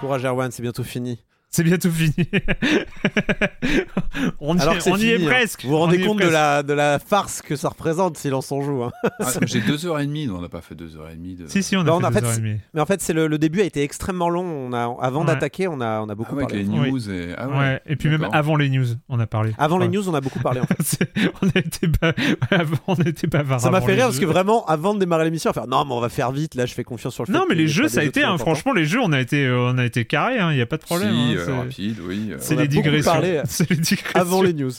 Courage Erwan, c'est bientôt fini. C'est bientôt fini. on y, Alors on est hein. presque. Vous vous On rendez compte de la, de la farce que ça représente Silence on joue. hein. Ah, J'ai deux heures et demie, non, on n'a pas fait deux heures et demie de. Si, si, on a Non, fait en deux fait, heures et demie. Mais en fait, c'est le, le début a été extrêmement long. On a, avant Ouais. d'attaquer, on a, on a Ah beaucoup ouais, avec parlé. les news et. Ah ouais. Ouais, et puis même avant les news, on a parlé. Avant les Ouais. news, on a beaucoup parlé. En fait. On a ba- avant, on était bavard. Ça m'a fait rire parce que vraiment, avant de démarrer l'émission, on va faire non, mais on va faire vite. Là, je fais confiance sur le fait Non, mais les jeux, pas ça a été, hein, franchement, les jeux, on a été, euh, on a été carré, il n'y a pas de problème. Euh, c'est- rapide, oui. euh. c'est les les digressions. Avant les news.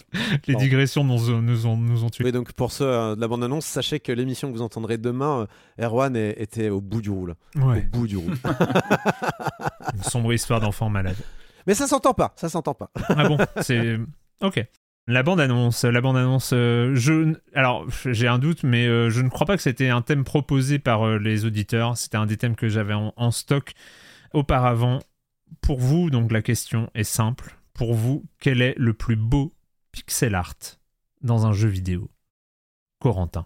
les digressions nous, ont- nous ont, nous ont tués. Oui, donc pour ceux euh, de la bande-annonce, sachez que l'émission que vous entendrez demain, euh, Erwan est- était au bout du roule. Ouais, Au bout du roule. une sombre histoire d'enfant malade. mais ça s'entend pas, ça s'entend pas. Ah bon, c'est. Ok. La bande-annonce, la bande-annonce, euh, je... Alors, j'ai un doute, mais euh, je ne crois pas que c'était un thème proposé par euh, les auditeurs. C'était un des thèmes que j'avais en, en stock auparavant. Pour vous, donc la question est simple. Pour vous, quel est le plus beau pixel art dans un jeu vidéo? Corentin.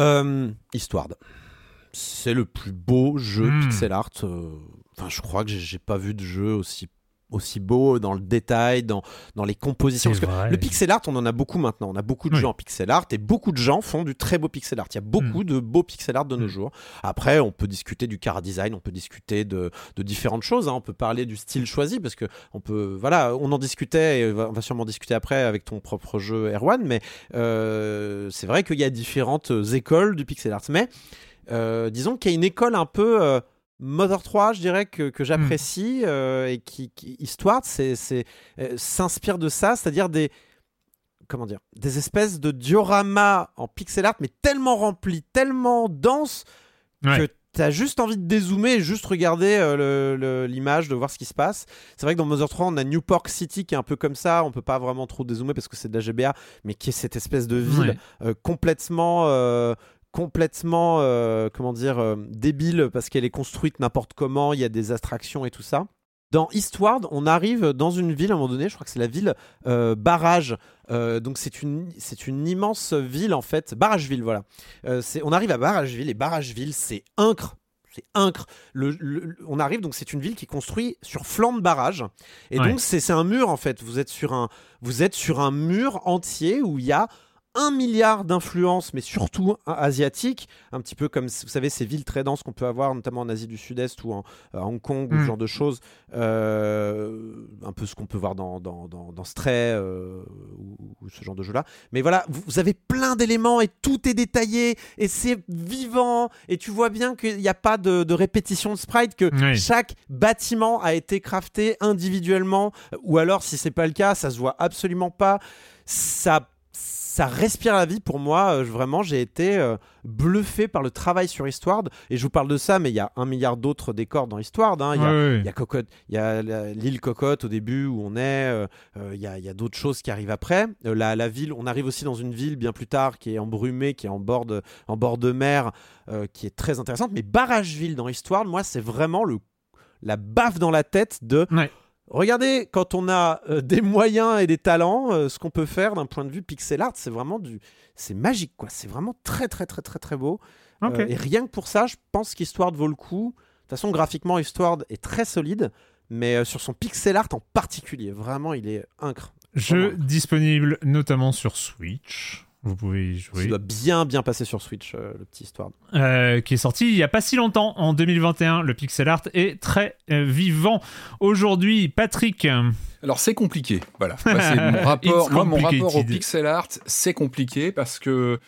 Euh, Histoire. C'est le plus beau jeu Hmm. pixel art. euh, Enfin, je crois que j'ai- j'ai pas vu de jeu aussi aussi beau dans le détail, dans, dans les compositions. Parce que le pixel art, on en a beaucoup maintenant. On a beaucoup de Oui. jeux en pixel art et beaucoup de gens font du très beau pixel art. Il y a beaucoup de beaux pixel art de nos Mm. jours. Après, on peut discuter du car design, on peut discuter de, de différentes choses. hein. On peut parler du style choisi parce que on peut, voilà, on en discutait et on va- on va sûrement discuter après avec ton propre jeu Erwan. Mais euh, c'est vrai qu'il y a différentes écoles du pixel art. Mais euh, disons qu'il y a une école un peu euh, Mother 3, je dirais, que, que j'apprécie euh, et qui, qui Histoire, c'est, c'est, euh, s'inspire de ça, c'est-à-dire des comment dire, des espèces de dioramas en pixel art, mais tellement remplis, tellement denses Ouais. que tu as juste envie de dézoomer et juste regarder euh, l'image, de voir ce qui se passe. C'est vrai que dans Mother 3, on a Newport City qui est un peu comme ça, on peut pas vraiment trop dézoomer parce que c'est de la GBA, mais qui est cette espèce de ville Ouais. euh, complètement euh, complètement euh, comment dire euh, débile parce qu'elle est construite n'importe comment il y a des abstractions et tout ça dans Eastward, on arrive dans une ville à un moment donné, je crois que c'est la ville euh, Barrage. Euh, donc c'est une, c'est une immense ville en fait, Barrageville, voilà. Euh, c'est, on arrive à Barrageville et Barrageville, c'est incre. C'est incre. Le, le- on arrive donc c'est une ville qui est construite sur flanc de barrage et Ouais. donc c'est, c'est un mur en fait. Vous êtes sur un, vous êtes sur un mur entier où il y a un milliard d'influences, mais surtout hein, asiatiques, un petit peu comme vous savez ces villes très denses qu'on peut avoir notamment en Asie du Sud-Est ou en, à Hong Kong ou Mm. ce genre de choses, euh, un peu ce qu'on peut voir dans, dans, dans, dans Stray euh, ou, ou ce genre de jeu-là. Mais voilà, vous, vous avez plein d'éléments et tout est détaillé et c'est vivant et tu vois bien qu'il n'y a pas de, de répétition de sprite, que Oui. chaque bâtiment a été crafté individuellement ou alors si c'est pas le cas, ça se voit absolument pas. Ça ça respire la vie pour moi. Euh, vraiment, j'ai été euh, bluffé par le travail sur Histoire. Et je vous parle de ça, mais il y a un milliard d'autres décors dans Histoire. hein. Il y a, Ouais, ouais. il y a Cocotte, il y a l'île Cocotte au début où on est. euh, euh, il y a, d'autres choses qui arrivent après. La, la ville, on arrive aussi dans une ville bien plus tard qui est embrumée, qui est en bord de, en bord de mer, qui est très intéressante. Mais Barrageville dans Histoire, moi, c'est vraiment le, la baffe dans la tête de. Ouais. Regardez, quand on a euh, des moyens et des talents, euh, ce qu'on peut faire d'un point de vue pixel art, c'est vraiment du, c'est magique quoi. C'est vraiment très très très très très beau. Euh, et rien que pour ça, je pense qu'Histoire vaut le coup. De toute façon, graphiquement, Histoire est très solide, mais sur son pixel art en particulier, vraiment, il est incre. Jeu disponible notamment sur Switch. Vous pouvez y Ça jouer. doit bien bien passer sur Switch, euh, le petit Histoire. Euh, qui est sorti il y a pas si longtemps, en 2021. Le pixel art est très euh, vivant. Aujourd'hui, Patrick. Alors c'est compliqué, voilà. Moi, c'est mon rapport, It's moi, mon rapport au pixel art, c'est compliqué parce que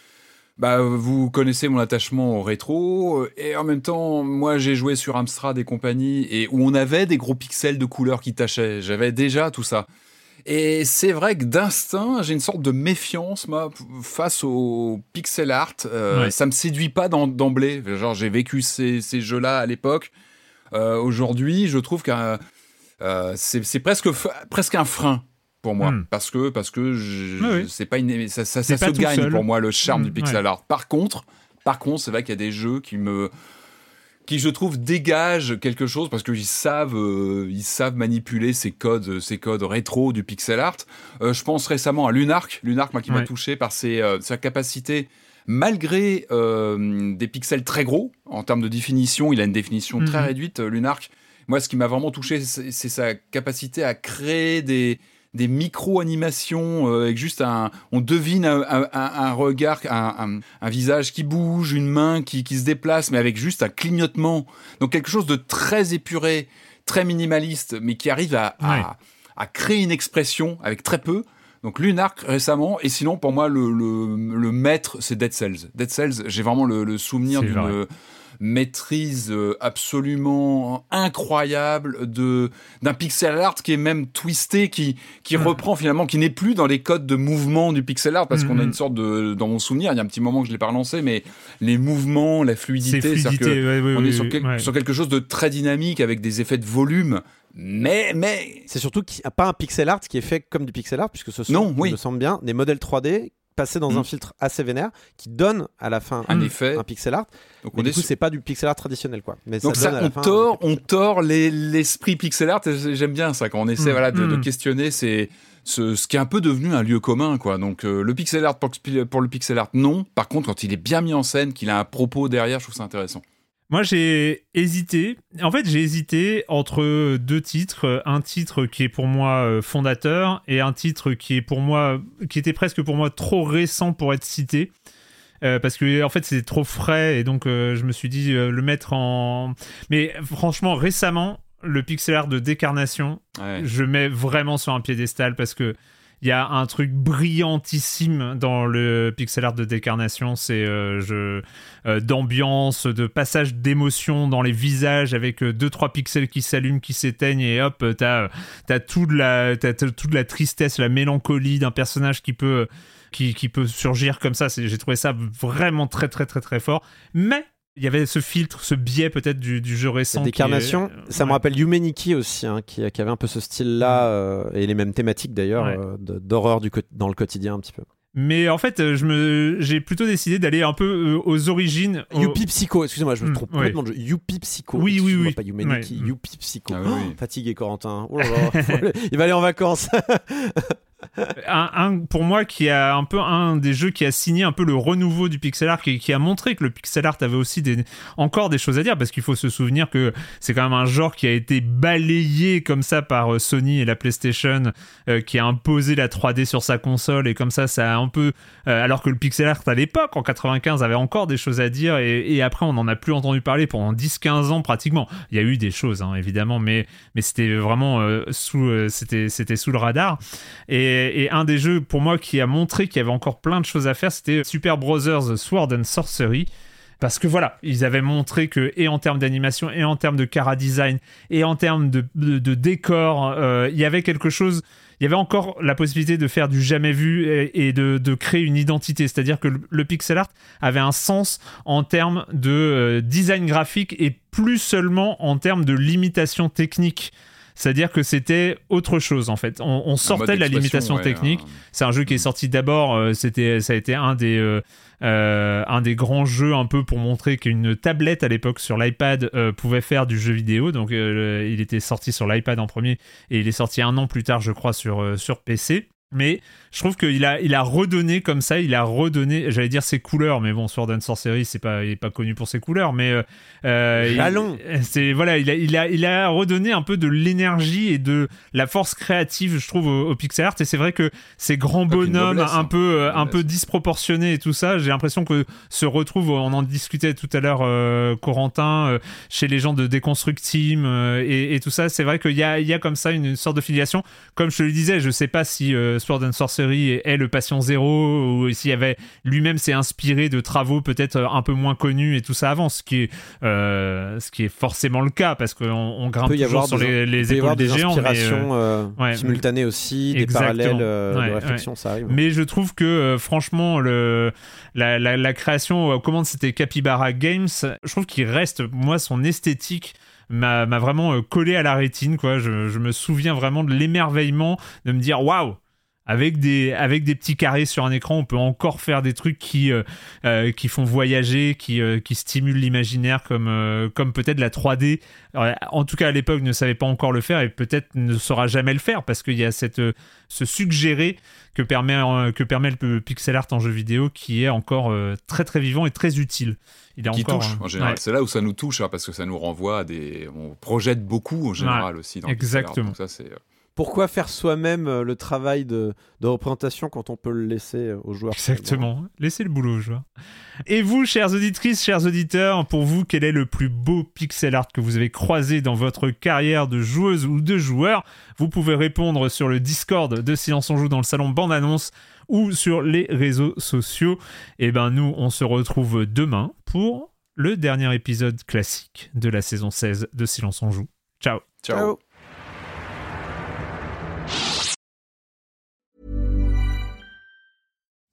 bah, vous connaissez mon attachement au rétro euh, et en même temps, moi j'ai joué sur Amstrad et compagnie et où on avait des gros pixels de couleurs qui tachaient. J'avais déjà tout ça. Et c'est vrai que d'instinct, j'ai une sorte de méfiance moi face au pixel art. Euh, Ouais. Ça me séduit pas d'emblée. Genre j'ai vécu ces, ces jeux-là à l'époque. Euh, Aujourd'hui, je trouve qu'un euh, c'est presque un frein pour moi Hmm. parce que parce que je, Oui, oui. c'est pas une ça, ça, C'est ça pas se gagne seul. pour moi le charme Hmm, du pixel ouais. art. Par contre, par contre, c'est vrai qu'il y a des jeux qui me qui je trouve dégagent quelque chose parce qu'ils savent euh, ils savent manipuler ces codes ces codes rétro du pixel art. Euh, je pense récemment à Lunark, Lunark moi qui m'a touché par ses, euh, sa capacité malgré euh, des pixels très gros en termes de définition, il a une définition très Mhm. réduite euh, Lunark. Moi ce qui m'a vraiment touché c'est sa capacité à créer des des micro-animations euh, avec juste un... On devine un, un- un- un regard, un, visage qui bouge, une main qui, qui se déplace, mais avec juste un clignotement. Donc quelque chose de très épuré, très minimaliste, mais qui arrive à, à- Ouais. à créer une expression avec très peu. Donc Lunark récemment, et sinon pour moi le, le, le maître c'est Dead Cells. Dead Cells, j'ai vraiment le, le souvenir d'une maîtrise euh, absolument incroyable de d'un pixel art qui est même twisté, qui qui Hmm. reprend finalement, qui n'est plus dans les codes de mouvement du pixel art parce qu'on a Mhm. une sorte de dans mon souvenir, il y a un petit moment que je l'ai pas relancé, mais les mouvements, la fluidité, fluidité. que ouais, ouais, on ouais, est sur, ouais, quel- ouais. sur quelque chose de très dynamique avec des effets de volume, mais mais C'est surtout qu'il n'y a pas un pixel art qui est fait comme du pixel art, puisque ce sont, Non, oui. me semble bien, des modèles 3D passés dans un filtre assez vénère qui donne à la fin un un, effet. un pixel art. Donc Mais on du est coup, sur- c'est pas du pixel art traditionnel, quoi. Mais Donc ça, on fin tord, on tord les- l'esprit pixel art. J'aime bien ça quand on essaie Mm. voilà de, de Mm. questionner c'est ce, ce qui est un peu devenu un lieu commun quoi. Donc euh, le pixel art pour, pour le pixel art non. Par contre quand il est bien mis en scène, qu'il a un propos derrière, je trouve ça intéressant. Moi, j'ai hésité. En fait, j'ai hésité entre deux titres. Un titre qui est pour moi euh, fondateur et un titre qui est pour moi, qui était presque pour moi trop récent pour être cité. Euh, parce que en fait c'est trop frais et donc euh, je me suis dit euh, le mettre en mais franchement récemment le pixel art de décarnation Ouais. je mets vraiment sur un piédestal parce que il y a un truc brillantissime dans le pixel art de décarnation, c'est euh, euh, d'ambiance, de passage d'émotion dans les visages avec euh, deux trois pixels qui s'allument, qui s'éteignent et hop, euh, t'as euh, t'as toute la toute la tristesse, la mélancolie d'un personnage qui peut qui, qui peut surgir comme ça. J'ai trouvé ça vraiment très très très très fort, mais il y avait ce filtre, ce biais peut-être du, du jeu récent. Qui est- décarnation, ça me rappelle Humanity aussi, hein, qui, qui avait un peu ce style-là, euh, et les mêmes thématiques d'ailleurs, Ouais. euh, d'horreur dans le quotidien un petit peu. Mais en fait, euh, je me, j'ai plutôt décidé d'aller un peu euh, aux origines. au- Youpi Psycho, excusez-moi, je me Hmm, trompe complètement de jeu. Youpi Psycho. Oui, oui, oui. Pas Humanity, Ouais. Youpi Psycho. Ah oui, oui. Oh, fatigué Corentin. Oh là là, Il va aller en vacances. un, pour moi, qui a un peu un des jeux qui a signé un peu le renouveau du pixel art, qui, qui a montré que le pixel art avait aussi des, encore des choses à dire, parce qu'il faut se souvenir que c'est quand même un genre qui a été balayé comme ça par euh, Sony et la PlayStation, euh, qui a imposé la 3D sur sa console, et comme ça, ça a un peu, euh, alors que le pixel art à l'époque, en 95, avait encore des choses à dire, et, après, on n'en a plus entendu parler pendant 10-15 ans pratiquement. Il y a eu des choses, hein, évidemment, mais, mais c'était vraiment sous, c'était, c'était sous le radar. Et, et un des jeux pour moi qui a montré qu'il y avait encore plein de choses à faire, c'était Super Brothers Sword and Sorcery. Parce que voilà, ils avaient montré que, et en termes d'animation, et en termes de cara design, et en termes de, décor, euh, il y avait quelque chose. il y avait encore la possibilité de faire du jamais vu et, de, de, créer une identité. C'est-à-dire que le, pixel art avait un sens en termes de euh, design graphique et plus seulement en termes de limitation technique. C'est-à-dire que c'était autre chose en fait. On, sortait de la limitation technique. C'est un jeu qui est mm. sorti d'abord. Euh, c'était, ça a été un des euh, euh, un des grands jeux un peu pour montrer qu'une tablette à l'époque sur l'iPad pouvait faire du jeu vidéo. Donc il était sorti sur l'iPad en premier et il est sorti un an plus tard, je crois, sur sur PC. Mais je trouve qu'il a, il a redonné comme ça, il a redonné, j'allais dire ses couleurs, mais bon, Sword and Sorcery, c'est pas, il est pas connu pour ses couleurs, mais euh, euh c'est voilà, il a, il a, il a redonné un peu de l'énergie et de la force créative, je trouve, au, pixel art. Et c'est vrai que ces grands bonhommes, un hein. peu, euh, un peu disproportionnés et tout ça, j'ai l'impression que se retrouve, on en discutait tout à l'heure, euh, Corentin, chez les gens de Deconstruct Team et, et, tout ça. C'est vrai qu'il y a, il y a comme ça une, sorte de filiation. Comme je te le disais, je sais pas si Sword and Sorcery est, le patient zéro, ou s'il y avait lui-même s'est inspiré de travaux peut-être un peu moins connus et tout ça avant, ce qui est, euh, ce qui est forcément le cas parce qu'on on grimpe toujours sur les, les épaules des, géants. Inspirations euh, euh, simultanées aussi, des parallèles de réflexion, ça arrive. Mais je trouve que franchement, le, la, la, création aux commandes c'était Capybara Games, je trouve qu'il reste, moi, son esthétique m'a vraiment collé à la rétine quoi je, je me souviens vraiment de l'émerveillement de me dire waouh avec des avec des petits carrés sur un écran, on peut encore faire des trucs qui euh, euh, qui font voyager, qui euh, qui stimulent l'imaginaire comme comme peut-être la 3D. en tout cas à l'époque ne savait pas encore le faire et peut-être ne saura jamais le faire parce qu'il y a cette ce suggéré que permet que permet le pixel art en jeu vidéo qui est encore très très vivant et très utile. Il est qui encore, touche en général. C'est là où ça nous touche hein, parce que ça nous renvoie à des on projette beaucoup en général aussi dans Exactement. Donc ça c'est pourquoi faire soi-même euh, le travail de, représentation quand on peut le laisser euh, aux joueurs Exactement, laissez le boulot aux joueurs. Et vous, chères auditrices, chers auditeurs, pour vous, quel est le plus beau pixel art que vous avez croisé dans votre carrière de joueuse ou de joueur? Vous pouvez répondre sur le Discord de Silence on Joue dans le salon Bande Annonce ou sur les réseaux sociaux. Et eh ben nous, on se retrouve demain pour le dernier épisode classique de la saison 16 de Silence on Joue. Ciao. Ciao.